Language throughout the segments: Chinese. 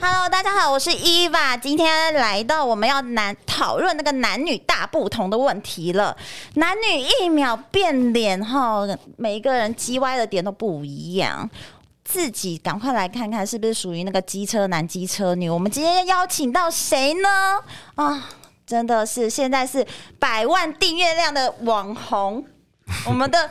Hello，大家好，我是伊娃。今天来到我们要男讨论那个男女大不同的问题了。男女一秒变脸哈，每一个人叽歪的点都不一样。自己赶快来看看是不是属于那个机车男、机车女。我们今天邀请到谁呢？啊，真的是现在是百万订阅量的网红，我们的。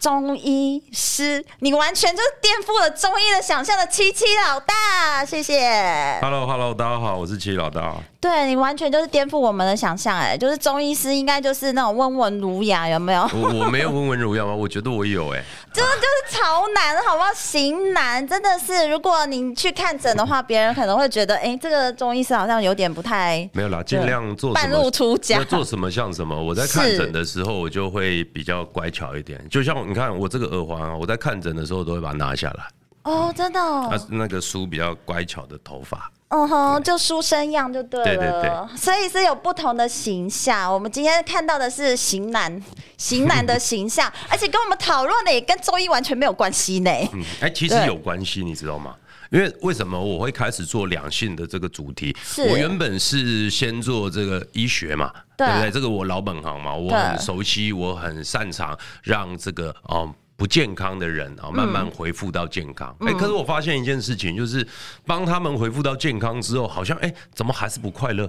中医师，你完全就是颠覆了中医的想象的七七老大，谢谢。Hello，Hello，大家好，我是七七老大。对，你完全就是颠覆我们的想象，哎，就是中医师应该就是那种温文儒雅，有没有？我我没有温文儒雅吗？我觉得我有，哎，真的就是潮男，好不好？型男，真的是，如果你去看诊的话，别人可能会觉得，哎，这个中医师好像有点不太……没有啦，尽量做半路出家，做什么像什么。我在看诊的时候，我就会比较乖巧一点，就像你看我这个耳环啊，我在看诊的时候都会把它拿下来。哦，真的，哦。他是那个梳比较乖巧的头发。嗯哼，就书生样就对了，对对对，所以是有不同的形象。我们今天看到的是型男，型男的形象，而且跟我们讨论的也跟中医完全没有关系呢。嗯，哎、欸，其实有关系，你知道吗？因为为什么我会开始做两性的这个主题？我原本是先做这个医学嘛，对，对不对？这个我老本行嘛，我很熟悉，我很擅长让这个嗯。不健康的人啊，慢慢恢复到健康。哎、嗯欸，可是我发现一件事情，就是帮他们恢复到健康之后，好像哎、欸，怎么还是不快乐？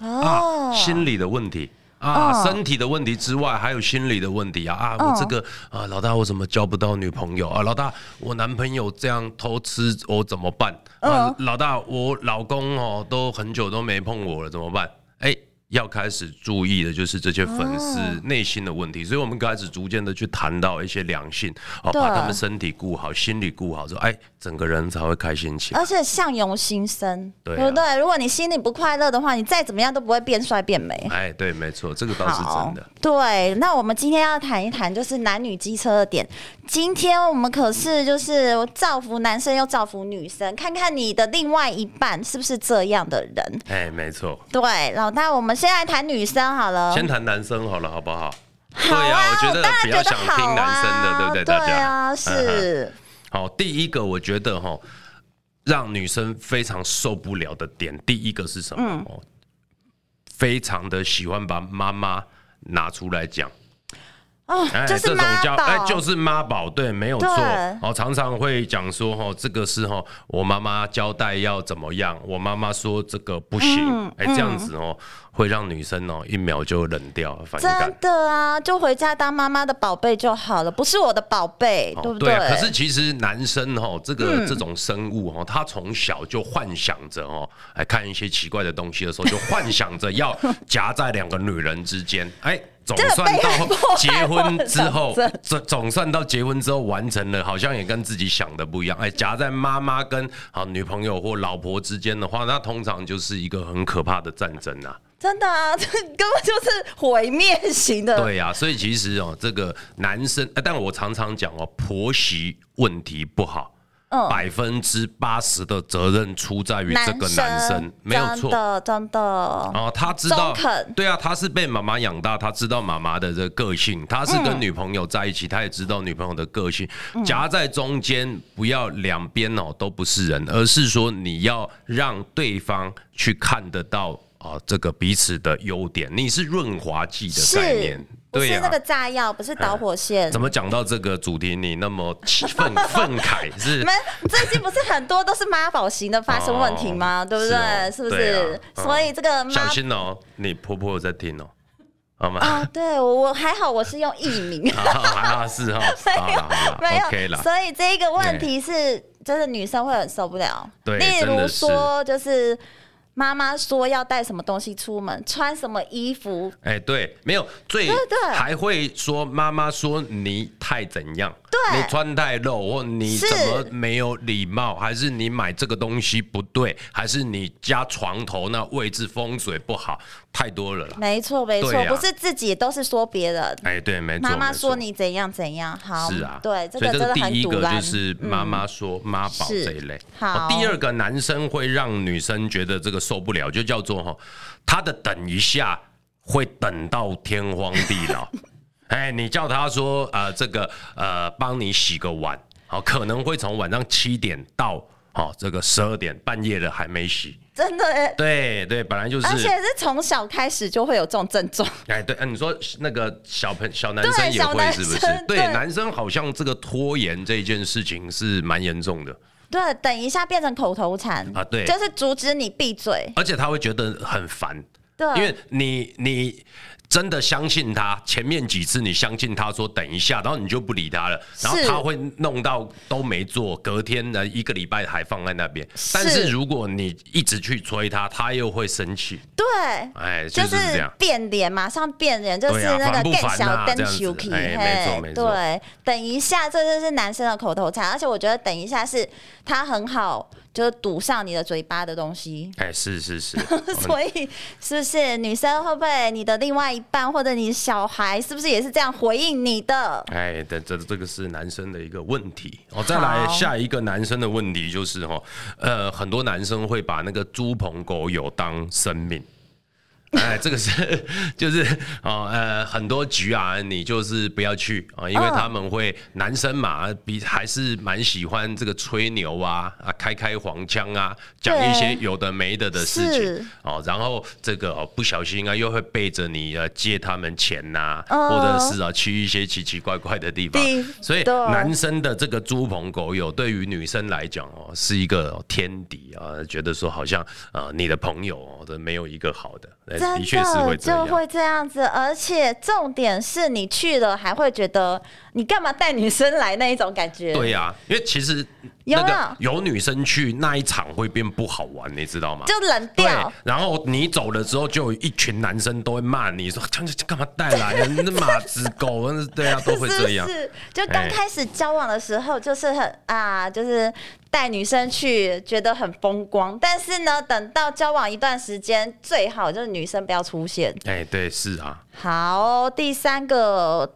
哦、啊，心理的问题啊，哦、身体的问题之外，还有心理的问题啊啊！我这个啊，老大，我怎么交不到女朋友啊？老大，我男朋友这样偷吃，我怎么办？啊，老大，我老公哦，都很久都没碰我了，怎么办？哎、欸。要开始注意的就是这些粉丝内心的问题，所以我们开始逐渐的去谈到一些良性，哦，把他们身体顾好，心理顾好之后，哎，整个人才会开心起来。而且相由心生，对不对？如果你心里不快乐的话，你再怎么样都不会变帅变美。哎，对，没错，这个倒是真的。对，那我们今天要谈一谈就是男女机车的点。今天我们可是就是造福男生又造福女生，看看你的另外一半是不是这样的人。哎，没错。对，老大，我们。先来谈女生好了，先谈男生好了，好不好？好啊，对啊，我觉得比较想听男生的，啊、对不对？大家对啊，是。好，第一个我觉得哈，让女生非常受不了的点，第一个是什么？嗯、非常的喜欢把妈妈拿出来讲。哦，就是这种叫哎，就是妈宝，对，没有错。哦，常常会讲说，哦，这个是哦，我妈妈交代要怎么样，我妈妈说这个不行，哎，这样子哦，会让女生哦一秒就冷掉，反感。真的啊，就回家当妈妈的宝贝就好了，不是我的宝贝，对不对？可是其实男生哈，这个这种生物哈，他从小就幻想着哦，来看一些奇怪的东西的时候，就幻想着要夹在两个女人之间，哎。总算到结婚之后，总总算到结婚之后完成了，好像也跟自己想的不一样。哎，夹在妈妈跟啊女朋友或老婆之间的话，那通常就是一个很可怕的战争啊！真的啊，这根本就是毁灭型的。对呀，所以其实哦，这个男生，但我常常讲哦，婆媳问题不好。百分之八十的责任出在于这个男生，没有错，真的真的。哦，他知道，对啊，他是被妈妈养大，他知道妈妈的这个个性，他是跟女朋友在一起，他也知道女朋友的个性。夹在中间，不要两边哦都不是人，而是说你要让对方去看得到啊这个彼此的优点，你是润滑剂的概念。不是那个炸药，不是导火线。怎么讲到这个主题，你那么愤 愤慨？是？你们最近不是很多都是妈宝型的发生问题吗？对不对？是不是？所以这个小心哦，你婆婆有在听哦，好吗？啊，对我还好，我是用艺名。啊，是 哈，没有，没有。所以这个问题是，就是女生会很受不了。对，例如说，就是。妈妈说要带什么东西出门，穿什么衣服？哎，对，没有最还会说妈妈说你太怎样？对，你穿太露，或你怎么没有礼貌？还是你买这个东西不对？还是你家床头那位置风水不好？太多了啦。没错，没错，不是自己，都是说别人。哎，对，没错。妈妈说你怎样怎样，好，是啊，对，这个真的很第一个就是妈妈说妈宝这一类。好，第二个男生会让女生觉得这个。受不了，就叫做哈，他的等一下会等到天荒地老。哎，你叫他说呃，这个呃，帮你洗个碗，好，可能会从晚上七点到好这个十二点，半夜了还没洗，真的哎，对对，本来就是，而且是从小开始就会有这种症状。哎，对，你说那个小朋小男生也会是不是？对，男生好像这个拖延这件事情是蛮严重的。对，等一下变成口头禅啊，对，就是阻止你闭嘴，而且他会觉得很烦，对，因为你你。真的相信他，前面几次你相信他说等一下，然后你就不理他了，然后他会弄到都没做，隔天的一个礼拜还放在那边。但是如果你一直去催他，他又会生气。对，哎，就是这样，变脸，马上变脸，就是那个更小灯球皮。哎，没错没错。对，等一下，这就是男生的口头禅，而且我觉得等一下是他很好。就是堵上你的嘴巴的东西。哎，是是是，所以是不是女生会不会你的另外一半或者你小孩是不是也是这样回应你的？哎，这这这个是男生的一个问题。哦再来下一个男生的问题就是哈，呃，很多男生会把那个猪朋狗友当生命。哎，这个是就是哦，呃，很多局啊，你就是不要去啊，因为他们会男生嘛，比还是蛮喜欢这个吹牛啊啊，开开黄腔啊，讲一些有的没的的事情哦，然后这个哦不小心啊，又会背着你啊借他们钱呐，或者是啊去一些奇奇怪怪的地方，所以男生的这个猪朋狗友对于女生来讲哦，是一个天敌啊，觉得说好像啊你的朋友哦这没有一个好的。真的就会这样子，而且重点是你去了还会觉得你干嘛带女生来那一种感觉。对呀、啊，因为其实那个有女生去那一场会变不好玩，你知道吗？就冷掉。然后你走了之后，就有一群男生都会骂你说：“这这干嘛带来？那马子狗，对啊，都会这样。是”是，就刚开始交往的时候，就是很啊，就是。带女生去觉得很风光，但是呢，等到交往一段时间，最好就是女生不要出现。哎、欸，对，是啊。好，第三个，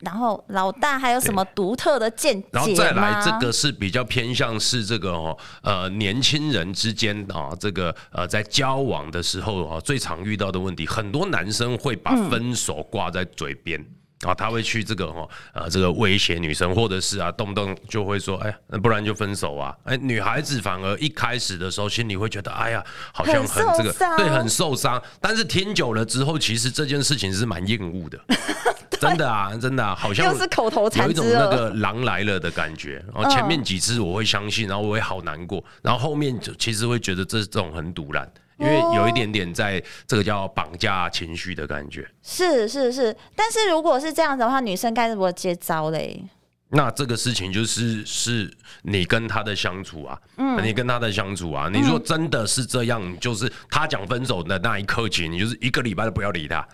然后老大还有什么独特的见解？然后再来，这个是比较偏向是这个哦，呃，年轻人之间啊，这个呃，在交往的时候啊，最常遇到的问题，很多男生会把分手挂在嘴边。嗯啊，他会去这个哈，呃，这个威胁女生，或者是啊，动不动就会说，哎，那不然就分手啊。哎，女孩子反而一开始的时候心里会觉得，哎呀，好像很这个，对，很受伤。但是听久了之后，其实这件事情是蛮厌恶的，真的啊，真的啊，好像是口头禅，有一种那个狼来了的感觉。然后前面几次我会相信，然后我会好难过，然后后面就其实会觉得这这种很赌烂。因为有一点点在这个叫绑架情绪的感觉，是是是，但是如果是这样子的话，女生该怎么接招嘞？那这个事情就是是你跟他的相处啊，嗯，你跟他的相处啊，你如果真的是这样，就是他讲分手的那一刻起，你就是一个礼拜都不要理他，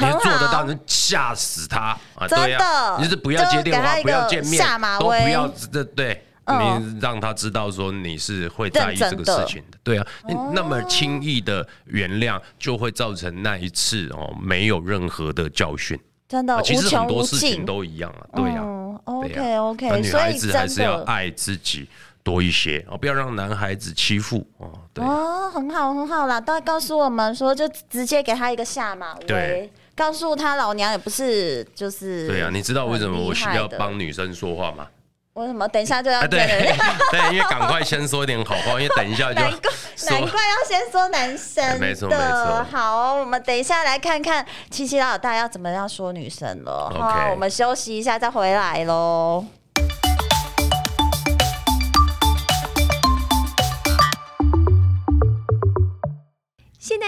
你做得到，你吓死他。啊！对啊，你是不要接电话，不要见面，都不要，这对。你让他知道说你是会在意这个事情的，对啊，那么轻易的原谅就会造成那一次哦没有任何的教训，真的，其实很多事情都一样啊，对啊，OK OK，女孩子还是要爱自己多一些哦，不要让男孩子欺负哦，对哦，很好很好啦，都会告诉我们说就直接给他一个下马威，对，告诉他老娘也不是就是，对啊，你知道为什么我需要帮女生说话吗？为什么？等一下就要对 对，因为赶快先说一点好话，因为等一下就难怪难怪要先说男生没错没错。好，我们等一下来看看七七老大要怎么样说女生了。好，okay. 我们休息一下再回来喽。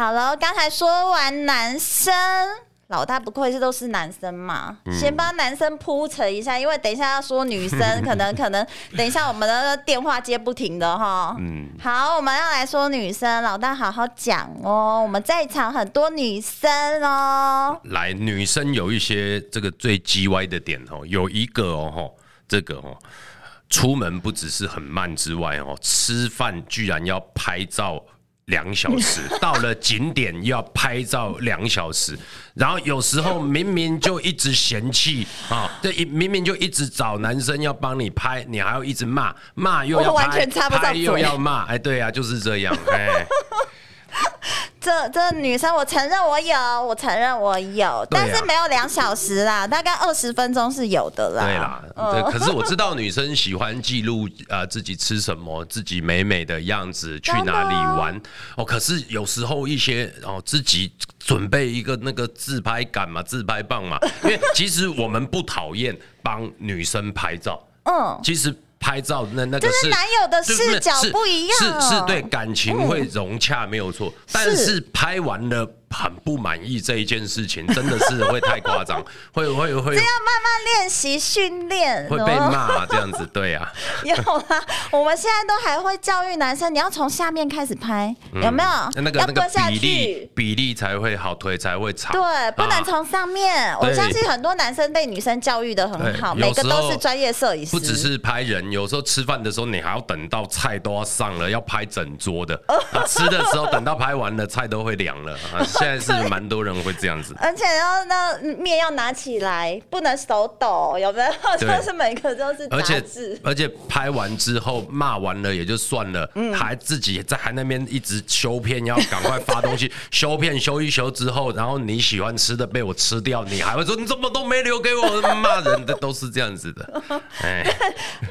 好了，刚才说完男生，老大不愧是都是男生嘛，嗯、先帮男生铺陈一下，因为等一下要说女生，可能可能等一下我们的电话接不停的哈。嗯，好，我们要来说女生，老大好好讲哦，我们在场很多女生哦。来，女生有一些这个最叽歪的点哦，有一个哦，这个哦，出门不只是很慢之外哦，吃饭居然要拍照。两小时 到了景点要拍照两小时，然后有时候明明就一直嫌弃啊，这一明明就一直找男生要帮你拍，你还要一直骂，骂又要拍，拍又要骂，哎，对啊，就是这样，哎。这这女生，我承认我有，我承认我有，但是没有两小时啦，大概二十分钟是有的啦。对啦，对，可是我知道女生喜欢记录啊、呃、自己吃什么，自己美美的样子，去哪里玩哦。可是有时候一些哦，自己准备一个那个自拍杆嘛，自拍棒嘛，因为其实我们不讨厌帮女生拍照，嗯，其实。拍照那那个是，是男友的视角不一样，是是，是对感情会融洽没有错，嗯，但是。拍完了。很不满意这一件事情，真的是会太夸张，会会会这样慢慢练习训练，会被骂这样子，对啊。有啊，我们现在都还会教育男生，你要从下面开始拍，嗯、有没有？那个那个，比例比例才会好，腿才会长。对，不能从上面。我相信很多男生被女生教育的很好，每个都是专业摄影师。不只是拍人，有时候吃饭的时候，你还要等到菜都要上了，要拍整桌的。啊、吃的时候，等到拍完了，菜都会凉了啊。现在是蛮多人会这样子，而且要那面要拿起来，不能手抖，有没有？就是每个都是而且而且拍完之后骂完了也就算了，嗯、还自己在还那边一直修片，要赶快发东西。修片修一修之后，然后你喜欢吃的被我吃掉，你还会说你怎么都没留给我？骂人的都是这样子的。哎，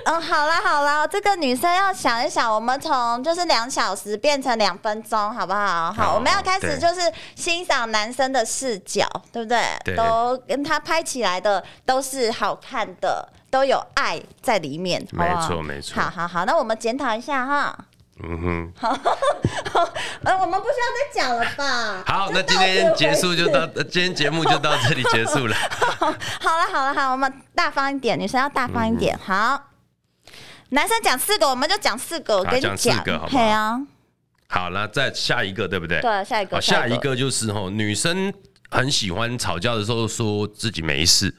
嗯，好啦好啦，这个女生要想一想，我们从就是两小时变成两分钟，好不好？好，我们要开始就是欣赏。男生的视角，对不对？对，都跟他拍起来的都是好看的，都有爱在里面。没错，没错。好好好，那我们检讨一下哈。嗯哼。好，呃，我们不需要再讲了吧？好，那今天结束就到，今天节目就到这里结束了。好了，好了，好，我们大方一点，女生要大方一点。嗯、好，男生讲四个，我们就讲四个，我跟你讲，四个好不好？啊。好，那再下一个，对不对？对，下一个。下一个就是吼，女生很喜欢吵架的时候说自己没事，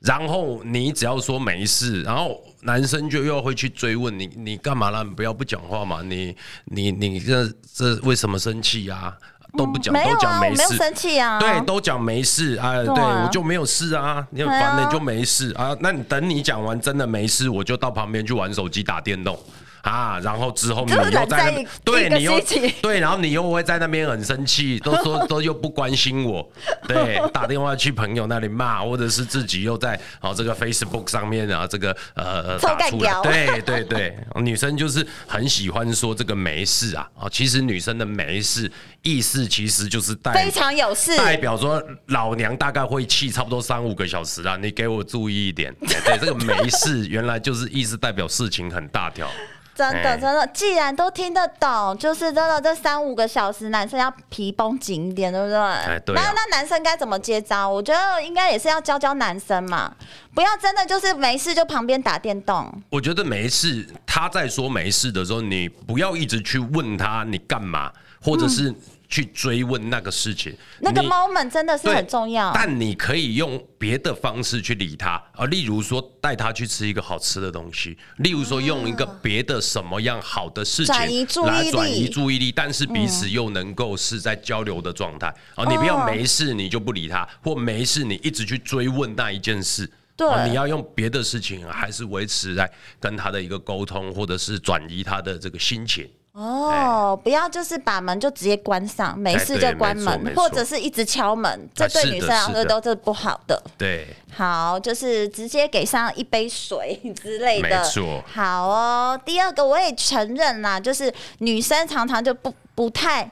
然后你只要说没事，然后男生就又会去追问你，你干嘛啦？你不要不讲话嘛？你你你这这为什么生气啊？都不讲，都讲没事，没有生气啊？对，都讲没事啊。对，对我就没有事啊。你很烦的，你就没事啊。那你等你讲完真的没事，我就到旁边去玩手机打电动。啊，然后之后你又在那边，对你又 对，然后你又会在那边很生气，都说都又不关心我，对，打电话去朋友那里骂，或者是自己又在哦这个 Facebook 上面啊这个呃打出来，对对对，女生就是很喜欢说这个没事啊，哦，其实女生的没事意思其实就是代非常有事，代表说老娘大概会气差不多三五个小时啊，你给我注意一点，对，这个没事原来就是意思代表事情很大条。真的真的，既然都听得懂，就是真的这三五个小时，男生要皮绷紧一点，对不对？哎，对啊。那那男生该怎么接招？我觉得应该也是要教教男生嘛，不要真的就是没事就旁边打电动。我觉得没事，他在说没事的时候，你不要一直去问他你干嘛，或者是。嗯去追问那个事情，那个 moment 真的是很重要。但你可以用别的方式去理他，啊，例如说带他去吃一个好吃的东西，例如说用一个别的什么样好的事情来转移注意力，但是彼此又能够是在交流的状态。啊，你不要没事你就不理他，或没事你一直去追问那一件事。对，你要用别的事情，还是维持在跟他的一个沟通，或者是转移他的这个心情。哦，不要就是把门就直接关上，没事就关门，或者是一直敲门，这对女生来说都是不好的。对，好，就是直接给上一杯水 之类的。没错。好哦，第二个我也承认啦，就是女生常常就不不太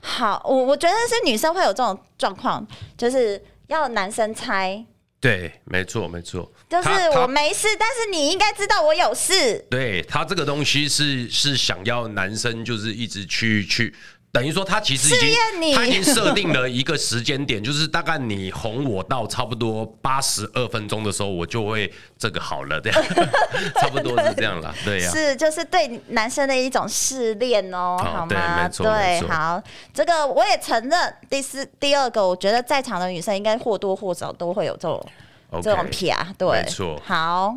好，我我觉得是女生会有这种状况，就是要男生猜。对，没错，没错，就是我没事，但是你应该知道我有事。对，他这个东西是是想要男生就是一直去去，等于说他其实已经他已经设定了一个时间点，就是大概你哄我到差不多八十二分钟的时候，我就会这个好了，这样 差不多是这样了，对呀、啊，是就是对男生的一种试炼哦，好吗？对，好，这个我也承认。第四、第二个，我觉得在场的女生应该或多或少都会有这种。Okay, 这种撇对，没错。好，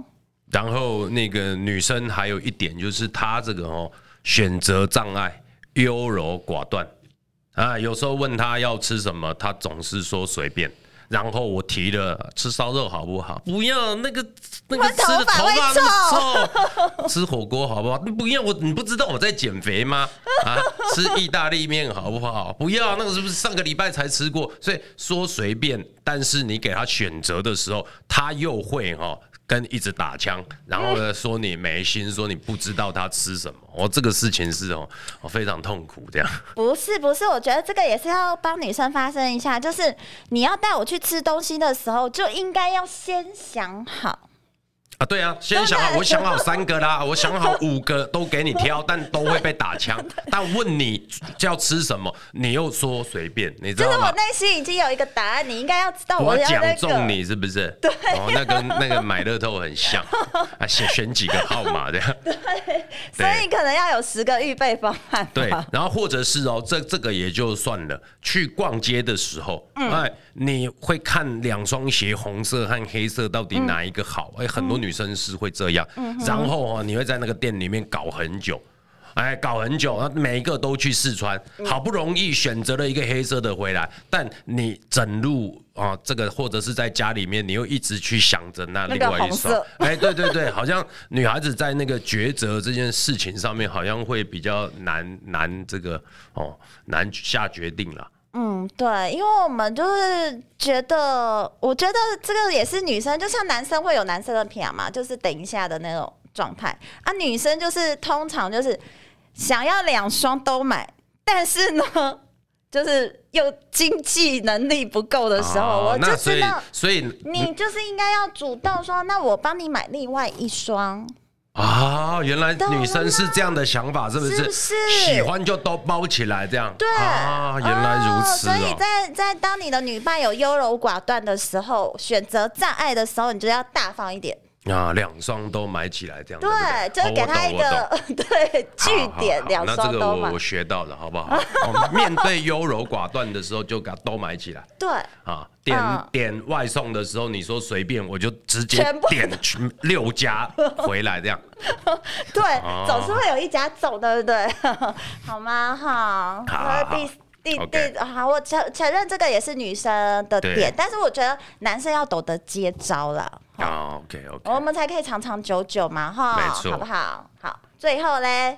然后那个女生还有一点就是她这个哦，选择障碍，优柔寡断啊。有时候问他要吃什么，他总是说随便。然后我提了吃烧肉好不好？不要那个那个吃的头发那么臭。吃火锅好不好？不要我你不知道我在减肥吗？啊，吃意大利面好不好？不要那个是不是上个礼拜才吃过？所以说随便，但是你给他选择的时候，他又会哈。跟一直打枪，然后呢说你没心，说你不知道他吃什么，哦，这个事情是哦，我非常痛苦这样。不是不是，我觉得这个也是要帮女生发声一下，就是你要带我去吃东西的时候，就应该要先想好。啊，对啊，先想好，我想好三个啦，我想好五个都给你挑，但都会被打枪。但问你要吃什么，你又说随便，你知道吗？就是我内心已经有一个答案，你应该要知道我要、那个、讲中你是不是？对，哦，那跟那个买乐透很像，啊，选选几个号码这样。对，所以可能要有十个预备方案。对，然后或者是哦，这这个也就算了。去逛街的时候，嗯、哎，你会看两双鞋，红色和黑色到底哪一个好？哎、嗯，很多女。女生是会这样，然后啊，你会在那个店里面搞很久，哎，搞很久，每一个都去试穿，好不容易选择了一个黑色的回来，但你整路啊，这个或者是在家里面，你又一直去想着那另外一双，哎，对对对，好像女孩子在那个抉择这件事情上面，好像会比较难难这个哦难下决定了。嗯，对，因为我们就是觉得，我觉得这个也是女生，就像男生会有男生的偏嘛，就是等一下的那种状态啊。女生就是通常就是想要两双都买，但是呢，就是又经济能力不够的时候，哦、我就知道，所以你就是应该要主动说，那我帮你买另外一双。啊，原来女生是这样的想法，是不是？是不是喜欢就都包起来这样？对啊，原来如此、哦。所以在在当你的女伴有优柔寡断的时候，选择障碍的时候，你就要大方一点。啊，两双都买起来这样，对，就给他一个 对据点，两双都买。那这个我我学到了，好不好？面对优柔寡断的时候，就给他都买起来。对啊，点点外送的时候，你说随便，我就直接点六家回来这样。对，总是会有一家走，对不对？好吗？哈。好。第第好，我承承认这个也是女生的点，但是我觉得男生要懂得接招了。哦，OK OK，我们才可以长长久久嘛，哈，没错，好不好？好，最后嘞，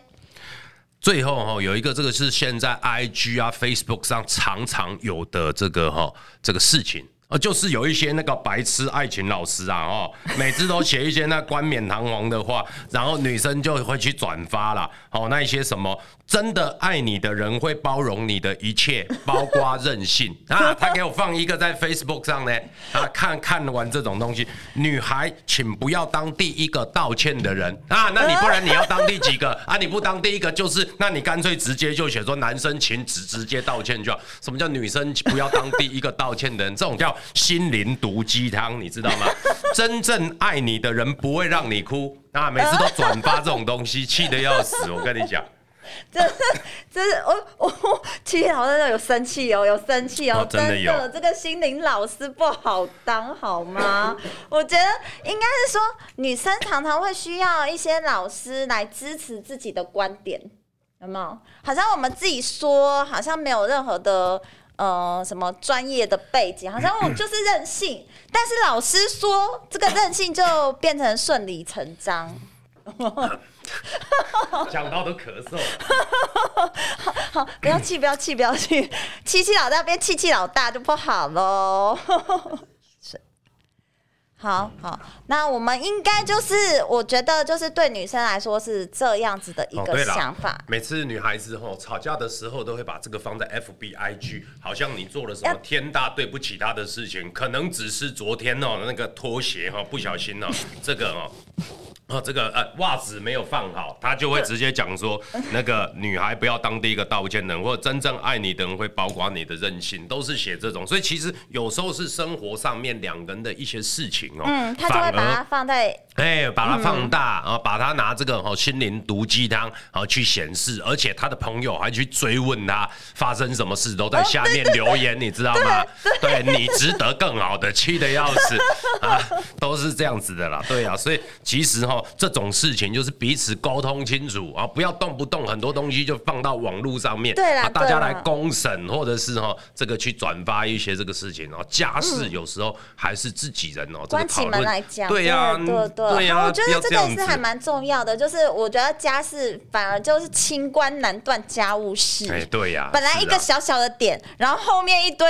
最后哈有一个，这个是现在 IG 啊、Facebook 上常常有的这个哈这个事情呃，就是有一些那个白痴爱情老师啊，哦，每次都写一些那冠冕堂皇的话，然后女生就会去转发了，哦，那一些什么真的爱你的人会包容你的一切，包括任性啊。他给我放一个在 Facebook 上呢，啊，看看完这种东西，女孩请不要当第一个道歉的人啊，那你不然你要当第几个啊？你不当第一个就是，那你干脆直接就写说男生请直直接道歉就好。什么叫女生不要当第一个道歉的人？这种叫。心灵毒鸡汤，你知道吗？真正爱你的人不会让你哭啊！每次都转发这种东西，气得要死。我跟你讲，这是这是我我七七老师有生气哦，有生气哦，真的有。这个心灵老师不好当好吗？我觉得应该是说，女生常常会需要一些老师来支持自己的观点，有没有？好像我们自己说，好像没有任何的。呃，什么专业的背景，好像我就是任性，但是老师说这个任性就变成顺理成章。讲到都咳嗽。好，好，不要气，不要气，不要气，气气老大变气气老大就不好喽。好好，那我们应该就是，我觉得就是对女生来说是这样子的一个想法。哦、每次女孩子吼吵架的时候，都会把这个放在 FBIG，好像你做了什么天大对不起她的事情，可能只是昨天哦那个拖鞋哈不小心哦这个哦。哦，这个呃袜子没有放好，他就会直接讲说，那个女孩不要当第一个道歉人，或者真正爱你的人会包括你的任性，都是写这种。所以其实有时候是生活上面两个人的一些事情哦，嗯，他就会把它放在，哎，把它放大，然后把它拿这个哦心灵毒鸡汤，然后去显示，而且他的朋友还去追问他发生什么事，都在下面留言，你知道吗？对，你值得更好的，气得要死啊，都是这样子的啦，对啊，所以其实哈。这种事情就是彼此沟通清楚啊，不要动不动很多东西就放到网络上面，对啊，大家来公审或者是哈这个去转发一些这个事情哦。家事有时候还是自己人哦，关起门来讲，对呀，对对对呀。我觉得这个也是还蛮重要的，就是我觉得家事反而就是清官难断家务事。哎，对呀，本来一个小小的点，然后后面一堆。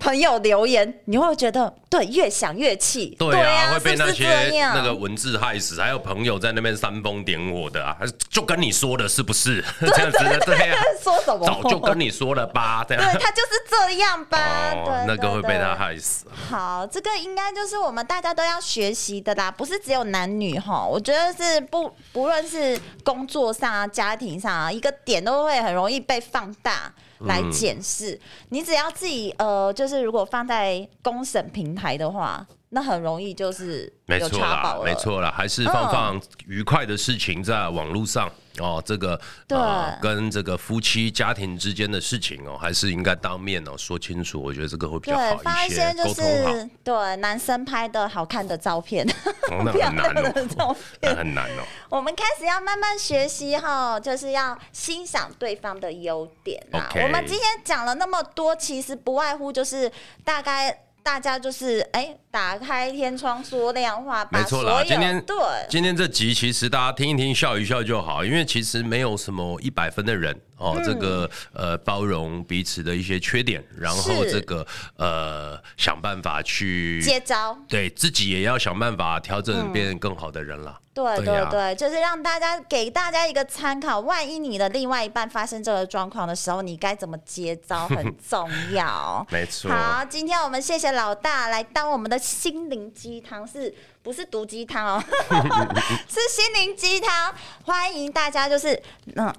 朋友留言，你会觉得对，越想越气，对啊，会被那些那个文字害死，还有朋友在那边煽风点火的啊，就跟你说的是不是 这样子的？对啊，说什么？早就跟你说了吧，对，他就是这样吧，对，那个会被他害死。好，这个应该就是我们大家都要学习的啦，不是只有男女哈，我觉得是不不论是工作上啊、家庭上啊，一个点都会很容易被放大。来检视，嗯、你只要自己呃，就是如果放在公审平台的话。那很容易就是没错啦，没错啦，还是放放愉快的事情在网络上哦。这个对、呃，跟这个夫妻家庭之间的事情哦，还是应该当面哦说清楚。我觉得这个会比较好一些。发一些就是对男生拍的好看的照片，哦、那很 难哦，那很难哦。我们开始要慢慢学习哈，就是要欣赏对方的优点啊。Okay 我们今天讲了那么多，其实不外乎就是大概。大家就是哎、欸，打开天窗说亮话，没错啦。今天对今天这集其实大家听一听，笑一笑就好，因为其实没有什么一百分的人。哦，这个呃，包容彼此的一些缺点，然后这个呃，想办法去接招，对自己也要想办法调整，变成更好的人了。对对对，就是让大家给大家一个参考，万一你的另外一半发生这个状况的时候，你该怎么接招 很重要。没错。好，今天我们谢谢老大来当我们的心灵鸡汤，是不是毒鸡汤哦？是心灵鸡汤，欢迎大家，就是嗯。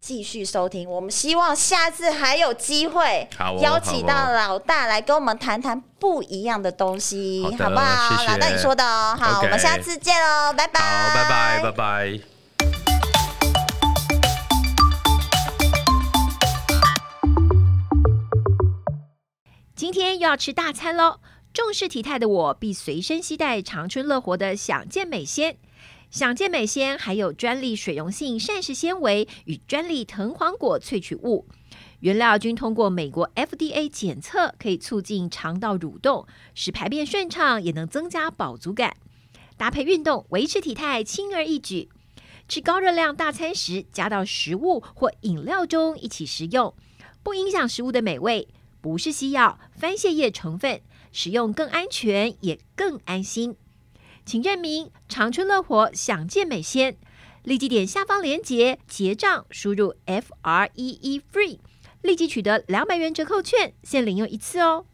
继续收听，我们希望下次还有机会邀请到老大来跟我们谈谈不一样的东西，好，好不好？谢谢。老大你说的哦，好，Okay 我们下次见喽，拜拜，好，拜拜，拜拜。今天又要吃大餐喽，重视体态的我必随身携带长春乐活的享健美纤。享健美纤还有专利水溶性膳食纤维与专利藤黄果萃取物，原料均通过美国 FDA 检测，可以促进肠道蠕动，使排便顺畅，也能增加饱足感。搭配运动，维持体态轻而易举。吃高热量大餐时，加到食物或饮料中一起食用，不影响食物的美味。不是西药，番泻叶成分，使用更安全也更安心。请认明长春乐活享健美鲜，立即点下方链接结账，输入 F R E E FREE，立即取得两百元折扣券，先领用一次哦。